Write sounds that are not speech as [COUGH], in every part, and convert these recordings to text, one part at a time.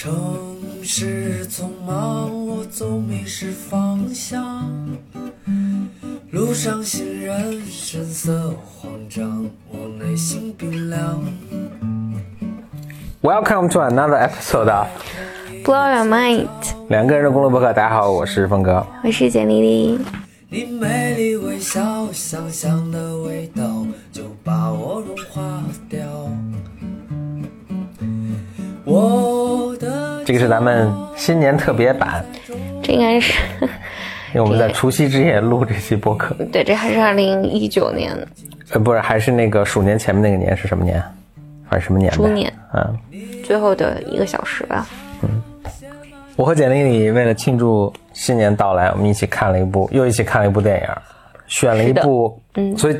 城市匆忙，我总迷失方向。路上行人神色慌张，我内心冰凉。Welcome to another episode of Blow your mind，两个人的公路博客。大家好，我是峰哥。我是简丽丽。你美丽微笑，香香的味道就把我融化掉。我的这个是咱们新年特别版，这应该是，因为我们在除夕之夜录这期播客。对，这还是二零一九年呃，不是，还是那个鼠年前面那个年是什么年？还是什么年呗？猪年嗯，最后的一个小时吧。嗯我和简历里为了庆祝新年到来，我们一起看了一部，又一起看了一部电影，选了一部，嗯，所以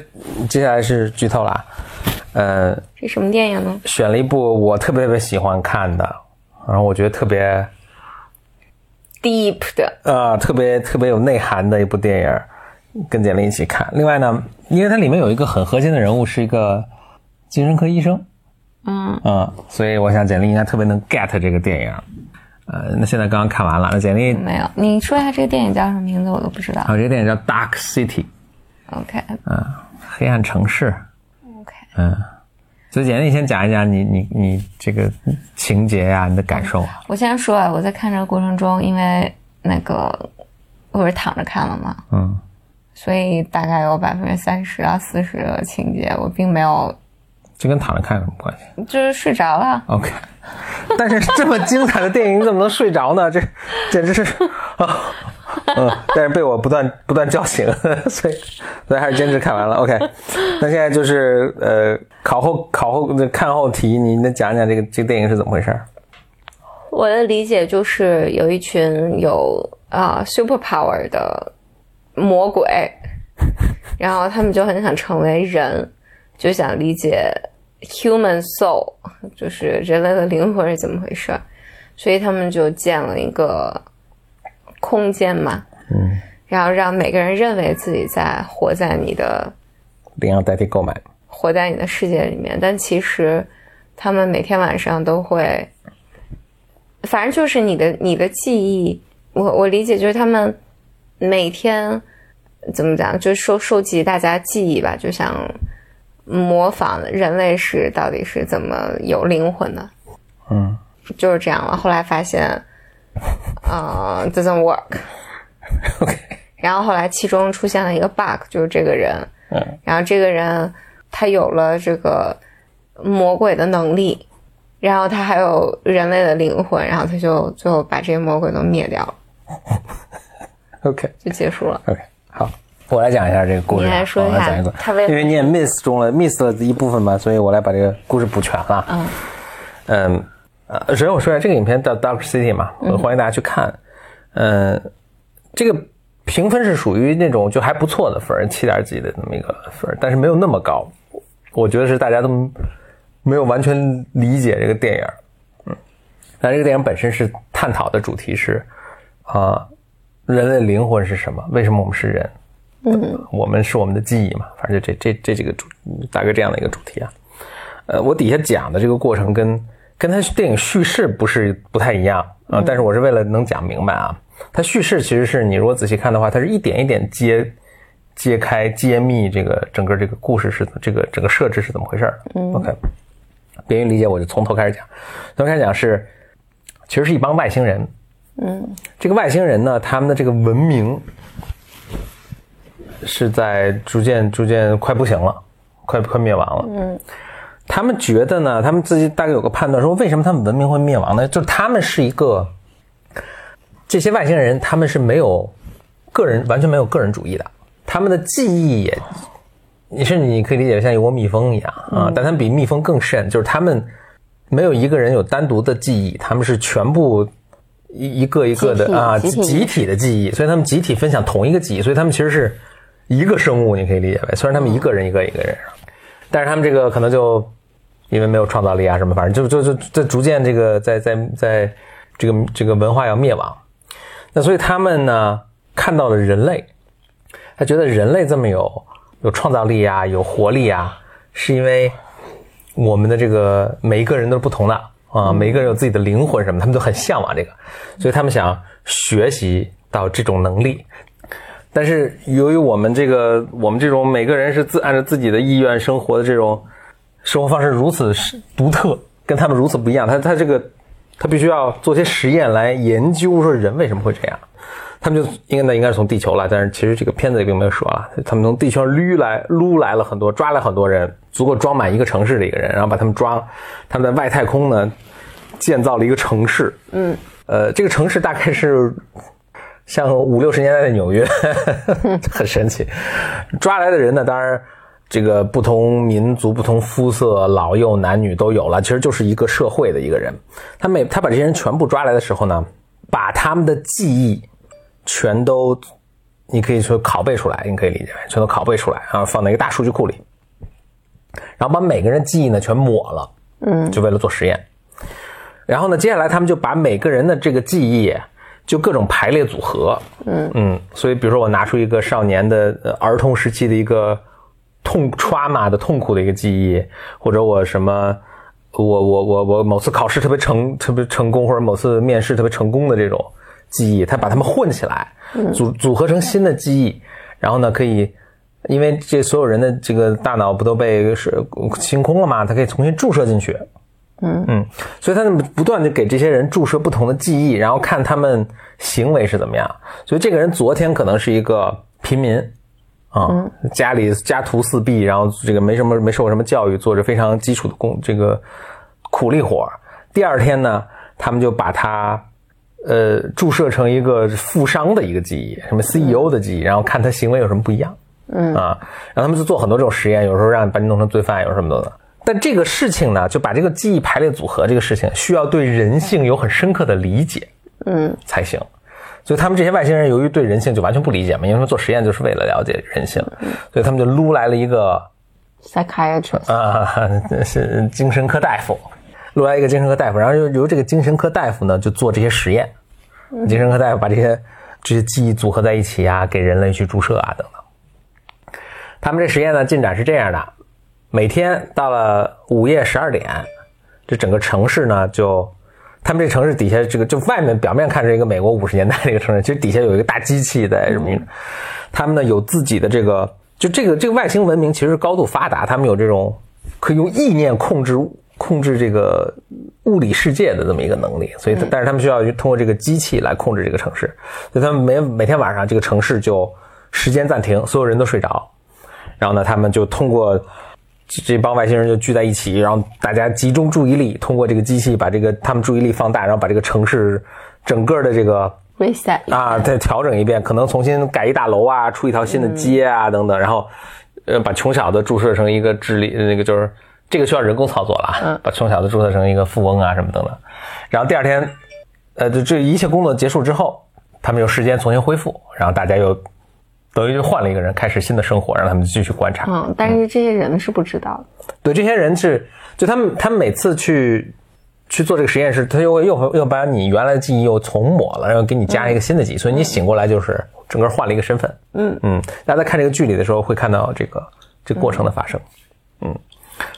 接下来是剧透啦。呃，这什么电影呢？选了一部我特别特别喜欢看的，然后我觉得特别 Deep 的，呃特别特别有内涵的一部电影，跟简历一起看。另外呢，因为它里面有一个很核心的人物是一个精神科医生，嗯，嗯，所以我想简历应该特别能 get 这个电影。呃，那现在刚刚看完了，那简历没有。你说一下这个电影叫什么名字，我都不知道。啊，这个电影叫《Dark City》，OK 嗯，黑暗城市，OK，嗯。所以简历先讲一讲你你你这个情节呀、你的感受啊。我先说啊，我在看这个过程中，因为那个我是躺着看了嘛，嗯，所以大概有百分之三十到四十的情节我并没有，这跟躺着看有什么关系就是睡着了。？OK。[LAUGHS] 但是这么精彩的电影，你怎么能睡着呢？这简直是啊，[LAUGHS] 嗯，但是被我不断不断叫醒，[LAUGHS] 所以所以还是坚持看完了。OK，那现在就是呃，考后考后看后题，你能讲讲这个这个电影是怎么回事？我的理解就是有一群有啊、super power 的魔鬼，[LAUGHS] 然后他们就很想成为人，就想理解 human soul，就是人类的灵魂是怎么回事儿，所以他们就建了一个空间嘛，嗯，然后让每个人认为自己在活在你的领养代替购买。活在你的世界里面，但其实他们每天晚上都会，反正就是你的你的记忆，我我理解就是他们每天怎么讲，就收收集大家记忆吧，就想模仿人类是到底是怎么有灵魂的，嗯就是这样了。后来发现，呃，doesn't work，，OK，[LAUGHS] 然后后来其中出现了一个 bug，就是这个人，嗯然后这个人他有了这个魔鬼的能力，然后他还有人类的灵魂，然后他就最后把这些魔鬼都灭掉了，[LAUGHS] OK 就结束了。OK，好，我来讲一下这个故事啊。你来说一下我来讲一个他为因为你也 miss 中了 miss 了一部分嘛，所以我来把这个故事补全了。嗯嗯呃，首先我说一下这个影片叫《Dark City》嘛，我欢迎大家去看。嗯，这个评分是属于那种就还不错的分，七点几的那么一个分，但是没有那么高。我觉得是大家都没有完全理解这个电影。嗯，但这个电影本身是探讨的主题是啊、人类灵魂是什么？为什么我们是人？嗯，我们是我们的记忆嘛，反正就这这这几个主大概这样的一个主题啊。呃，我底下讲的这个过程跟跟他电影叙事不是不太一样啊、但是我是为了能讲明白啊。他叙事其实是你如果仔细看的话，它是一点一点揭揭开揭秘这个整个这个故事是这个整个设置是怎么回事儿。嗯，OK，便于理解，我就从头开始讲。从头开始讲是，其实是一帮外星人。嗯这个外星人呢，他们的这个文明是在逐渐逐渐快不行了，快快灭亡了。嗯他们觉得呢，他们自己大概有个判断，说为什么他们文明会灭亡呢？就是他们是一个这些外星人，他们是没有个人完全没有个人主义的，他们的记忆也，你甚至你可以理解像一窝蜜蜂一样啊，但他们比蜜蜂更甚，就是他们没有一个人有单独的记忆，他们是全部一一个一个的啊集体。集体的记忆，所以他们集体分享同一个记忆，所以他们其实是一个生物，你可以理解为，虽然他们一个人一个一个人，但是他们这个可能就因为没有创造力啊什么，反正就就就在逐渐这个在在在这个这个文化要灭亡，那所以他们呢看到了人类，他觉得人类这么有有创造力啊，有活力啊，是因为我们的这个每一个人都是不同的，啊，每一个人有自己的灵魂什么，他们都很向往这个，所以他们想学习到这种能力。但是由于我们这个我们这种每个人是自按照自己的意愿生活的这种生活方式如此独特，跟他们如此不一样，他他这个他必须要做些实验来研究说人为什么会这样。他们就应该那应该是从地球来，但是其实这个片子也并没有说啊，他们从地球上捋来撸来了很多，抓了很多人，足够装满一个城市的一个人，然后把他们抓，他们在外太空呢建造了一个城市，嗯，呃，这个城市大概是像五六十年代的纽约，[LAUGHS] 很神奇。抓来的人呢，当然这个不同民族、不同肤色、老幼男女都有了，其实就是一个社会的一个人。他每他把这些人全部抓来的时候呢，把他们的记忆。全都，你可以说拷贝出来，你可以理解为全都拷贝出来，然后放在一个大数据库里，然后把每个人记忆呢全抹了，嗯，就为了做实验。然后呢，接下来他们就把每个人的这个记忆就各种排列组合，嗯嗯，所以比如说我拿出一个少年的儿童时期的一个痛 trauma 的痛苦的一个记忆，或者我什么，我我我我某次考试特别成特别成功，或者某次面试特别成功的这种。记忆，他把它们混起来，组组合成新的记忆，然后呢，可以，因为这所有人的这个大脑不都被是清空了嘛？他可以重新注射进去，嗯嗯，所以他们不断的给这些人注射不同的记忆，然后看他们行为是怎么样。所以这个人昨天可能是一个平民，啊，家里家徒四壁，然后这个没什么没受过什么教育，做着非常基础的工这个苦力活。第二天呢，他们就把他。呃，注射成一个富商的一个记忆，什么 CEO 的记忆，然后看他行为有什么不一样，嗯啊，然后他们就做很多这种实验，有时候让你把你弄成罪犯，有什么的。但这个事情呢，就把这个记忆排列组合这个事情，需要对人性有很深刻的理解，嗯，才行。所以他们这些外星人由于对人性就完全不理解嘛，因为他们做实验就是为了了解人性，所以他们就撸来了一个 psychiatrist 啊，是精神科大夫。撸来一个精神科大夫，然后由由这个精神科大夫呢，就做这些实验。精神科大夫把这些这些记忆组合在一起啊，给人类去注射啊等等。他们这实验呢进展是这样的：每天到了午夜十二点，这整个城市呢就，他们这城市底下这个就外面表面看是一个美国五十年代的一个城市，[LAUGHS] 其实底下有一个大机器在什么？他们呢有自己的这个，就这个这个外星文明其实高度发达，他们有这种可以用意念控制。控制这个物理世界的这么一个能力，所以但是他们需要通过这个机器来控制这个城市，所以他们每每天晚上这个城市就时间暂停，所有人都睡着，然后呢，他们就通过这帮外星人就聚在一起，然后大家集中注意力，通过这个机器把这个他们注意力放大，然后把这个城市整个的这个 reset 啊再调整一遍，可能重新盖一大楼啊，出一条新的街啊等等，然后呃把穷小子注射成一个智力那个就是。这个需要人工操作了啊，把穷小子注射成一个富翁啊什么等等，然后第二天，呃，这这一切工作结束之后，他们有时间重新恢复，然后大家又等于就换了一个人开始新的生活，让他们继续观察。嗯，但是这些人是不知道的。对，这些人是就他们他们每次去去做这个实验室，他又又又把你原来的记忆又重抹了，然后给你加一个新的记忆，所以你醒过来就是整个换了一个身份。嗯嗯，大家在看这个剧里的时候会看到这个这个过程的发生。嗯。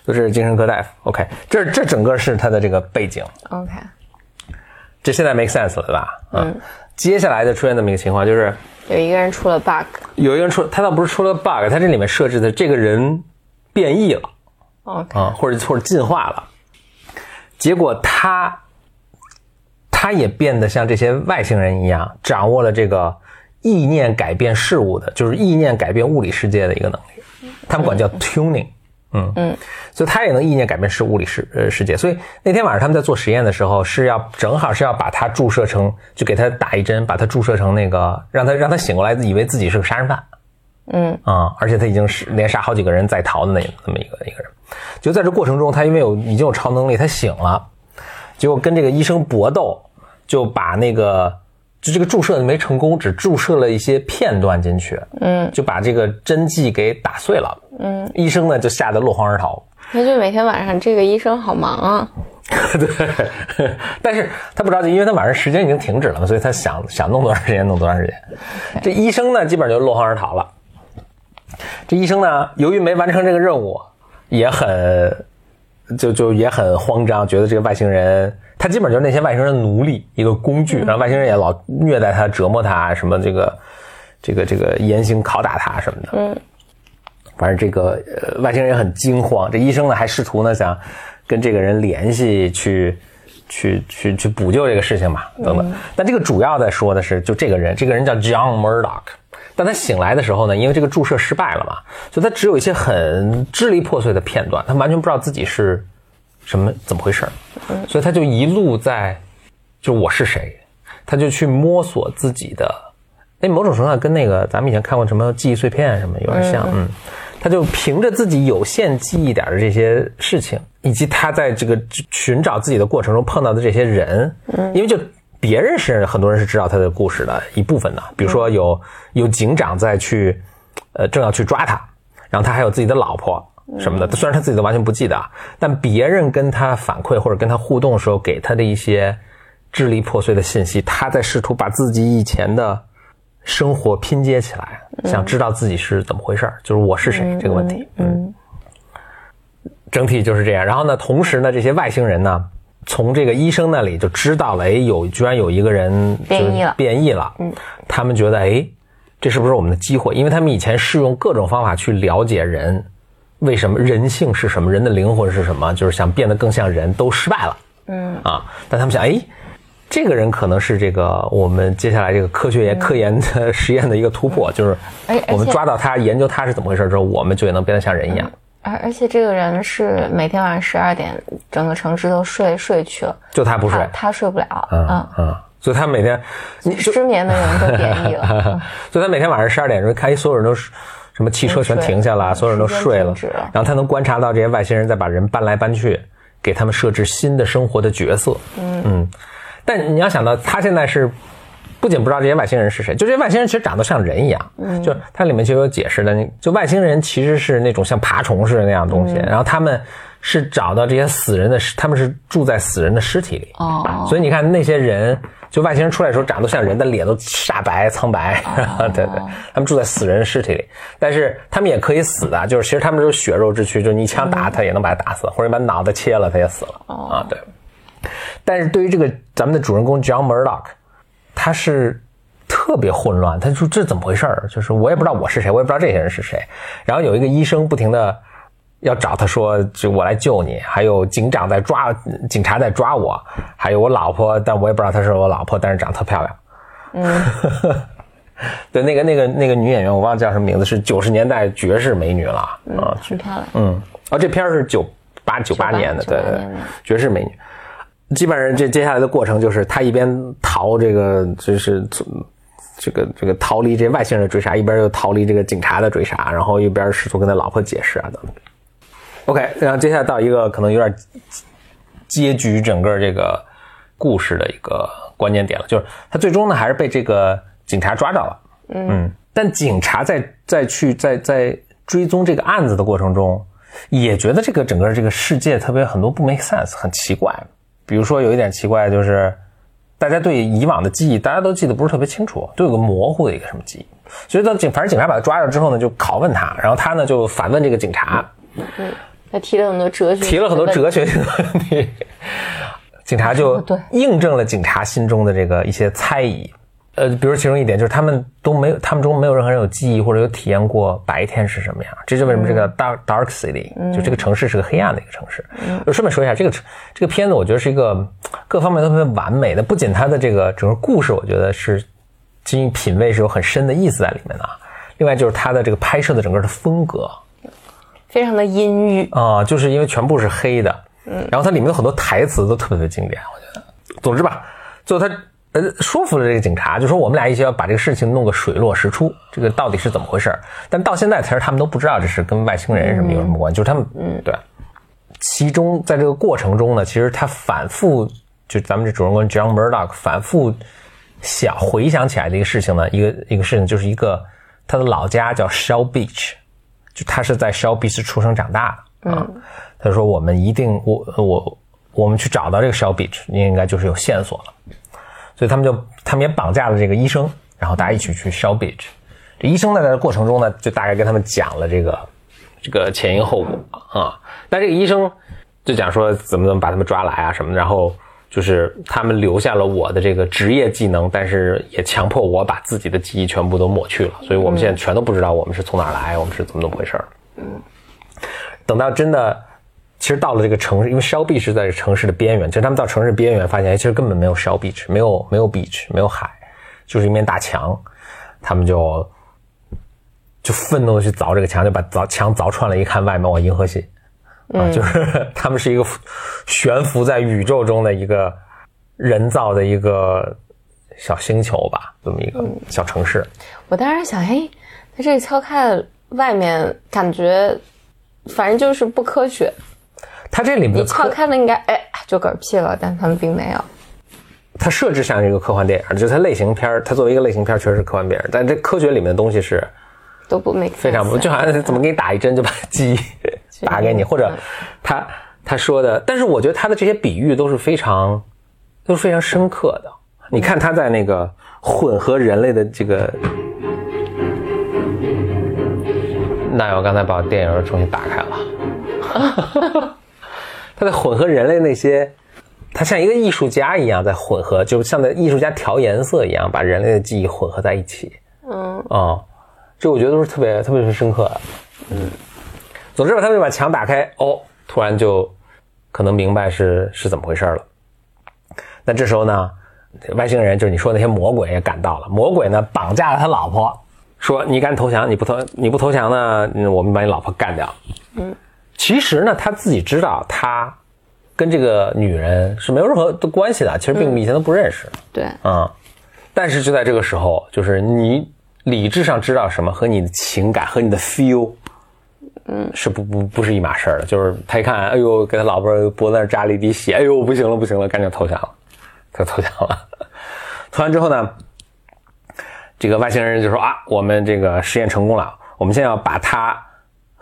就是精神科大夫，OK，这这整个是他的这个背景，OK，这现在 make sense 了，对吧？嗯，接下来就出现这么一个情况，就是有一个人出了 bug，有一个人出，他倒不是出了 bug，他这里面设置的这个人变异了，OK，啊，或者或者进化了，结果他他也变得像这些外星人一样，掌握了这个意念改变事物的，就是意念改变物理世界的一个能力，他们管叫 tuning。嗯嗯，所以他也能意念改变是物理世呃世界。所以那天晚上他们在做实验的时候，是要正好是要把他注射成，就给他打一针，把他注射成那个，让他让他醒过来，以为自己是个杀人犯。嗯啊，而且他已经是连杀好几个人在逃的那那么一个一个人。就在这过程中，他因为有已经有超能力，他醒了，结果跟这个医生搏斗，就把那个。就这个注射没成功，只注射了一些片段进去，嗯，就把这个针剂给打碎了，嗯，医生呢就吓得落荒而逃。那就每天晚上这个医生好忙啊，[LAUGHS] 对，但是他不着急，因为他晚上时间已经停止了嘛，所以他想想弄多长时间弄多长时间。这医生呢基本上就落荒而逃了。这医生呢由于没完成这个任务，也很就就也很慌张，觉得这个外星人，他基本就是那些外星人的奴隶，一个工具，然后外星人也老虐待他、折磨他，什么这个这个这个严刑拷打他什么的。嗯，反正这个呃外星人也很惊慌，这医生呢还试图呢想跟这个人联系去。去去去补救这个事情嘛，等等。但这个主要在说的是，就这个人，这个人叫 John Murdoch。但他醒来的时候呢，因为这个注射失败了嘛，所以他只有一些很支离破碎的片段，他完全不知道自己是什么怎么回事儿所以他就一路在，就我是谁，他就去摸索自己的。那，某种程度上跟那个咱们以前看过什么记忆碎片什么有点像，嗯。他就凭着自己有限记忆点的这些事情，以及他在这个寻找自己的过程中碰到的这些人，嗯，因为就别人是很多人是知道他的故事的一部分的，比如说有有警长在去，呃，正要去抓他，然后他还有自己的老婆什么的，虽然他自己都完全不记得，但别人跟他反馈或者跟他互动的时候给他的一些支离破碎的信息，他在试图把自己以前的。生活拼接起来，想知道自己是怎么回事就是我是谁这个问题。嗯，整体就是这样。然后呢，同时呢，这些外星人呢，从这个医生那里就知道了，哎，有居然有一个人变异了，变异了。嗯，他们觉得，哎，这是不是我们的机会？因为他们以前试用各种方法去了解人，为什么？人性是什么，人的灵魂是什么，就是想变得更像人，都失败了。嗯，啊，但他们想，哎。这个人可能是这个我们接下来这个科学研科研的实验的一个突破，就是我们抓到他，研究他是怎么回事之后，我们就也能变得像人一样。而而且这个人是每天晚上十二点，整个城市都睡睡去了，就他不睡，他睡不了。嗯嗯，所以他每天你失眠的人都变异了，[LAUGHS] 所以他每天晚上十二点钟，看所有人都什么汽车全停下了，所有人都睡了，然后他能观察到这些外星人在把人搬来搬去，给他们设置新的生活的角色。嗯嗯。但你要想到，他现在是不仅不知道这些外星人是谁，就这些外星人其实长得像人一样。嗯，就它里面就有解释的，就外星人其实是那种像爬虫似的那样东西，然后他们是找到这些死人的，他们是住在死人的尸体里。哦，所以你看那些人，就外星人出来的时候长得像人的脸都煞白苍白。[LAUGHS] 对对，他们住在死人尸体里，但是他们也可以死的，就是其实他们都是血肉之躯，就是你一枪打他也能把他打死，或者你把脑袋切了他也死了。啊，对。但是对于这个咱们的主人公 John Murdoch，他是特别混乱。他说这怎么回事儿？就是我也不知道我是谁，我也不知道这些人是谁。然后有一个医生不停的要找他说，就我来救你。还有警长在抓，警察在抓我。还有我老婆，但我也不知道她是我老婆，但是长得特漂亮。嗯，[LAUGHS] 对，那个那个那个女演员我忘了叫什么名字，是九十年代绝世美女了啊，很漂亮。嗯，哦，这片是九八九八年的，对对，绝世美女。基本上这接下来的过程就是他一边逃这个就是这个这个逃离这外星人的追杀，一边又逃离这个警察的追杀，然后一边试图跟他老婆解释啊等。OK，然后接下来到一个可能有点结局整个这个故事的一个关键点了，就是他最终呢还是被这个警察抓到了。嗯，但警察在在去在在追踪这个案子的过程中，也觉得这个整个这个世界特别很多不 make sense，很奇怪。比如说有一点奇怪，就是大家对以往的记忆，大家都记得不是特别清楚，都有个模糊的一个什么记忆。所以到警，反正警察把他抓着之后呢，就拷问他，然后他呢就反问这个警察。嗯，他提了很多哲学，提了很多哲学性的问题。[LAUGHS] 警察就印证了警察心中的这个一些猜疑。呃，比如其中一点就是他们都没有，他们中没有任何人有记忆或者有体验过白天是什么样。这就为什么这个 dark dark city 就这个城市是个黑暗的一个城市。就顺便说一下，这个这个片子我觉得是一个各方面都特别完美的，不仅它的这个整个故事，我觉得是经品味是有很深的意思在里面的。另外就是它的这个拍摄的整个的风格，非常的阴郁啊，就是因为全部是黑的。嗯，然后它里面有很多台词都特别的经典，我觉得。总之吧，最后他。呃，说服了这个警察，就说我们俩一起要把这个事情弄个水落石出，这个到底是怎么回事？但到现在，其实他们都不知道这是跟外星人什么有什么关系，就是他们，嗯，对。其中在这个过程中呢，其实他反复，就咱们这主人公 John Murdock 反复想回想起来的一个事情呢，一个一个事情就是一个他的老家叫 Shell Beach，就他是在 Shell Beach 出生长大的啊。他说我们一定，我我我们去找到这个 Shell Beach，应该就是有线索了。所以他们就，他们也绑架了这个医生，然后大家一起去 Shell Beach。这医生在这过程中呢，就大概跟他们讲了这个这个前因后果啊。但这个医生，就讲说怎么怎么把他们抓来啊什么的，然后就是他们留下了我的这个职业技能，但是也强迫我把自己的记忆全部都抹去了，所以我们现在全都不知道我们是从哪儿来，我们是怎么怎么回事儿。嗯，等到真的。其实到了这个城市，因为 Shell Beach 是在城市的边缘。其实他们到城市边缘，发现其实根本没有 Shell Beach，没有没有 beach，没有海，就是一面大墙。他们就就愤怒的去凿这个墙，就把凿墙凿穿了，一看外面，哇，银河系啊！就是 [LAUGHS] 他们是一个悬浮在宇宙中的一个人造的一个小星球吧，这么一个小城市。我当时想，哎，他这敲开了外面，感觉反正就是不科学。它这里面你敲开了应该哎就嗝屁了，但他们并没有。它设置像一个科幻电影，就是它类型片它作为一个类型片确实是科幻电影，但这科学里面的东西是都不 make 非常不，就好像怎么给你打一针就把记忆打给你，或者他他说的，但是我觉得他的这些比喻都是非常都是非常深刻的。你看他在那个混合人类的这个，那我刚才把电影重新打开了。[LAUGHS] 他在混合人类那些，他像一个艺术家一样在混合，就像在艺术家调颜色一样，把人类的记忆混合在一起。嗯，啊，这我觉得都是特别特别深刻的。嗯，总之吧，他们把墙打开，哦，突然就可能明白是是怎么回事了。那这时候呢，外星人就是你说那些魔鬼也赶到了，魔鬼呢绑架了他老婆，说你敢投降，你不投你不投降呢，我们把你老婆干掉。嗯。其实呢，他自己知道他跟这个女人是没有任何的关系的，其实并以前都不认识。对，啊，但是就在这个时候，就是你理智上知道什么和你的情感和你的 feel，嗯，是不不不是一码事儿的。就是他一看，哎呦，给他老婆脖子上扎了一滴血，哎呦，不行了不行了，赶紧投降了，他投降了。[LAUGHS] 投完之后呢，这个外星人就说啊，我们这个实验成功了，我们现在要把他。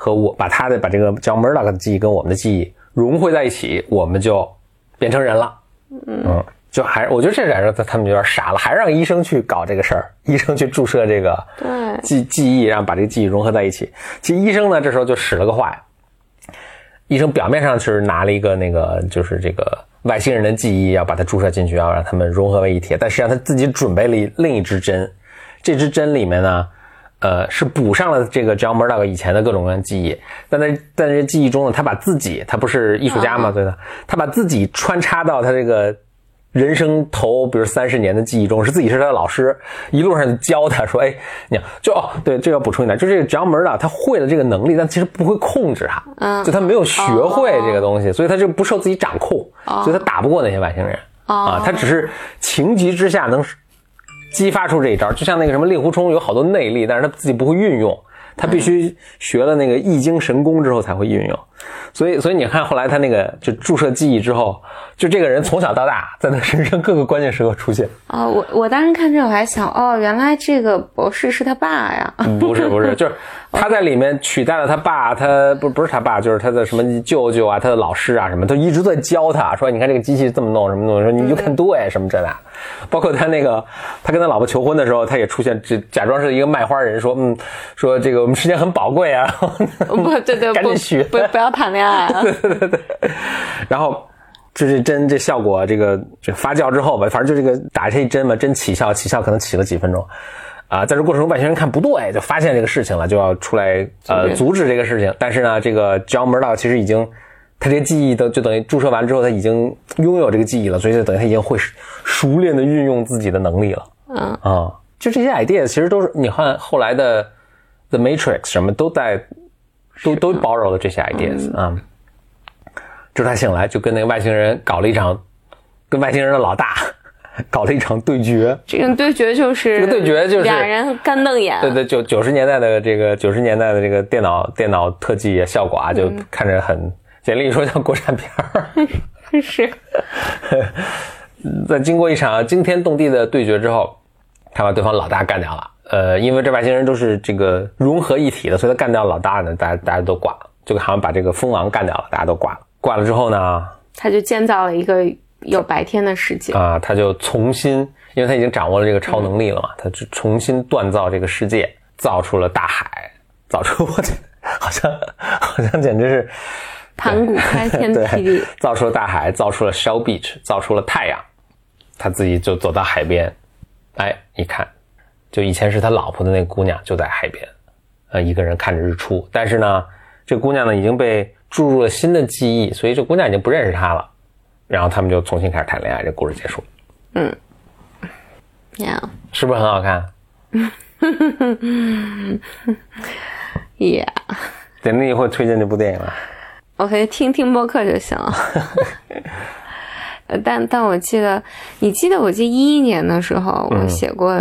和我把他的把这个叫 Murdoch 的记忆跟我们的记忆融汇在一起，我们就变成人了。嗯，就还我觉得这点他他们有点傻了，还让医生去搞这个事儿，医生去注射这个记记忆，让把这个记忆融合在一起。其实医生呢这时候就使了个坏，医生表面上是拿了一个那个就是这个外星人的记忆要把它注射进去，要让他们融合为一体，但实际上他自己准备了另一支针，这支针里面呢。呃，是补上了这个 John Murdoch 以前的各种各样记忆，但在在这记忆中呢，他把自己，他不是艺术家嘛，对的，他把自己穿插到他这个人生头，比如三十年的记忆中，是自己是他的老师，一路上教他说，哎，你就哦，对，这要补充一点，就这个 John Murdoch 他会了这个能力，但其实不会控制他，嗯，就他没有学会这个东西，所以他就不受自己掌控，所以他打不过那些外星人，啊，他只是情急之下能。激发出这一招，就像那个什么令狐冲有好多内力，但是他自己不会运用，他必须学了那个易经神功之后才会运用。所以，所以你看后来他那个就注射记忆之后，就这个人从小到大在他身上各个关键时刻出现。啊，我我当时看这我还想，哦，原来这个博士是他爸呀？不是不是，就是他在里面取代了他爸，他不不是他爸，就是他的什么舅舅啊，他的老师啊什么，都一直在教他说，你看这个机器这么弄什么弄，说你就看对什么这那。包括他那个，他跟他老婆求婚的时候，他也出现，这假装是一个卖花人，说，嗯，说这个我们时间很宝贵啊，不对对，[LAUGHS] 赶紧许，不不要谈恋爱啊，对对对对。然后就是针，这效果，这个这发酵之后吧，反正就这个打这一针嘛，针起效，起效可能起了几分钟，啊，在这过程中外星人看不对，就发现这个事情了，就要出来呃阻止这个事情。但是呢，这个 John Murdoch 其实已经。他这个记忆都就等于注射完之后，他已经拥有这个记忆了，所以就等于他已经会熟练的运用自己的能力了。嗯啊，就这些 idea 其实都是你看后来的 The Matrix 什么都在都都包容了这些 ideas 啊。就是他醒来就跟那个外星人搞了一场，跟外星人的老大搞了一场对决。这个对决就是这个对决就是俩人干瞪眼。对对，九九十年代的这个九十年代的这个电脑电脑特技效果啊，就看着很。简历说像国产片儿，[LAUGHS] 是。[LAUGHS] 在经过一场惊天动地的对决之后，他把对方老大干掉了。呃，因为这外星人都是这个融合一体的，所以他干掉老大呢，大家大家都挂了，就好像把这个蜂王干掉了，大家都挂了。挂了之后呢，他就建造了一个有白天的世界啊，他就重新，因为他已经掌握了这个超能力了嘛，他就重新锻造这个世界，造出了大海，造出我这好像好像简直是。盘古开天 [LAUGHS] 辟地，，造出了大海，造出了 Shell Beach，造出了太阳，他自己就走到海边，哎，一看，就以前是他老婆的那个姑娘就在海边，呃，一个人看着日出，但是呢，这姑娘呢已经被注入了新的记忆，所以这姑娘已经不认识他了，然后他们就重新开始谈恋爱，这故事结束，嗯。喵是不是很好看？[LAUGHS] 呀等你以后推荐这部电影了，，OK，听听播客就行了。[LAUGHS] 呃但但我记得，你记得我记得一一年的时候，我写过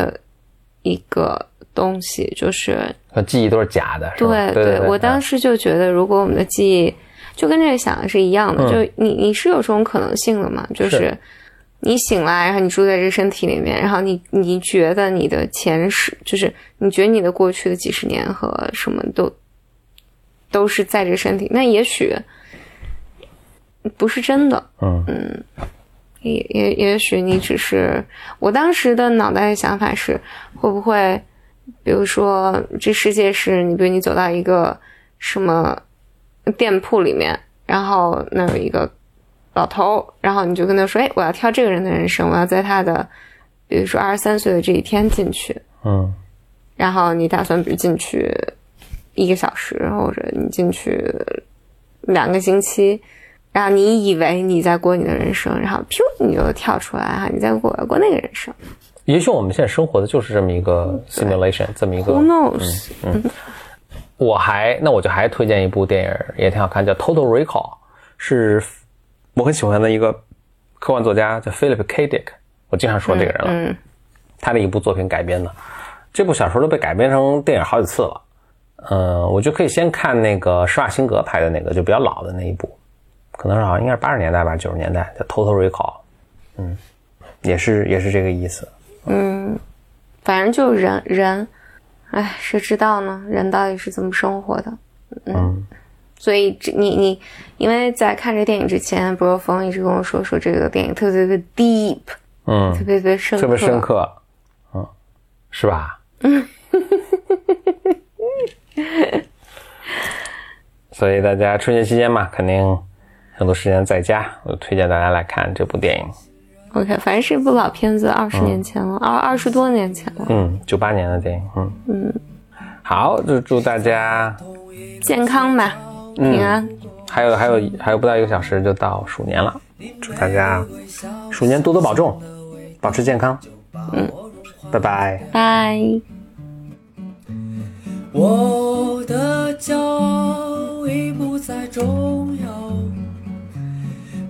一个东西，就是呃记忆都是假的，对对对，我当时时就觉得，如果我们的记忆就跟这个想的是一样的，嗯。就你你是有这种可能性的嘛？就是是。你醒来，然后你住在这个身体里面，然后你你觉得你的前世，就是你觉得你的过去的几十年和什么都都是在这个身体，那也许不是真的，嗯也也也许你只是，我当时的脑袋的想法是，会不会，比如说这世界是你，比如你走到一个什么店铺里面，然后那有一个老头，然后你就跟他说，哎，我要挑这个人的人生，我要在他的，比如说二十三岁的这一天进去，嗯。然后你打算比如进去一个小时，或者你进去两个星期，然后你以为你在过你的人生，然后噗你就跳出来哈，你在过过那个人生也许我们现在生活的就是这么一个 simulation，这么一个，Who knows？嗯、我还那我就还推荐一部电影，也挺好看，叫《Total Recall》，是我很喜欢的一个科幻作家叫 Philip K. Dick，我经常说这个人了，嗯他的一部作品改编的。这部小说都被改编成电影好几次了。嗯、我就可以先看那个施瓦辛格拍的那个，就比较老的那一部，可能是好像应该是八十年代吧，九十年代叫《Total Recall》，嗯，也是也是这个意思。嗯反正就人人，哎，谁知道呢？人到底是怎么生活的？嗯，所以这你你，因为在看这电影之前，博若风一直跟我说说这个电影特别特别 deep，嗯，特别特别深刻，特别深刻，嗯，是吧？嗯 [LAUGHS] 所以大家春节期间嘛，肯定很多时间在家，我推荐大家来看这部电影。OK，反正是一部老片子，二十年前了，二二十多年前了。嗯，九八年的电影。嗯嗯，好，就祝大家健康吧，平安。还有还有还有不到一个小时就到鼠年了，祝大家鼠年多多保重，保持健康。嗯，拜拜。拜。我的骄傲已不再重要，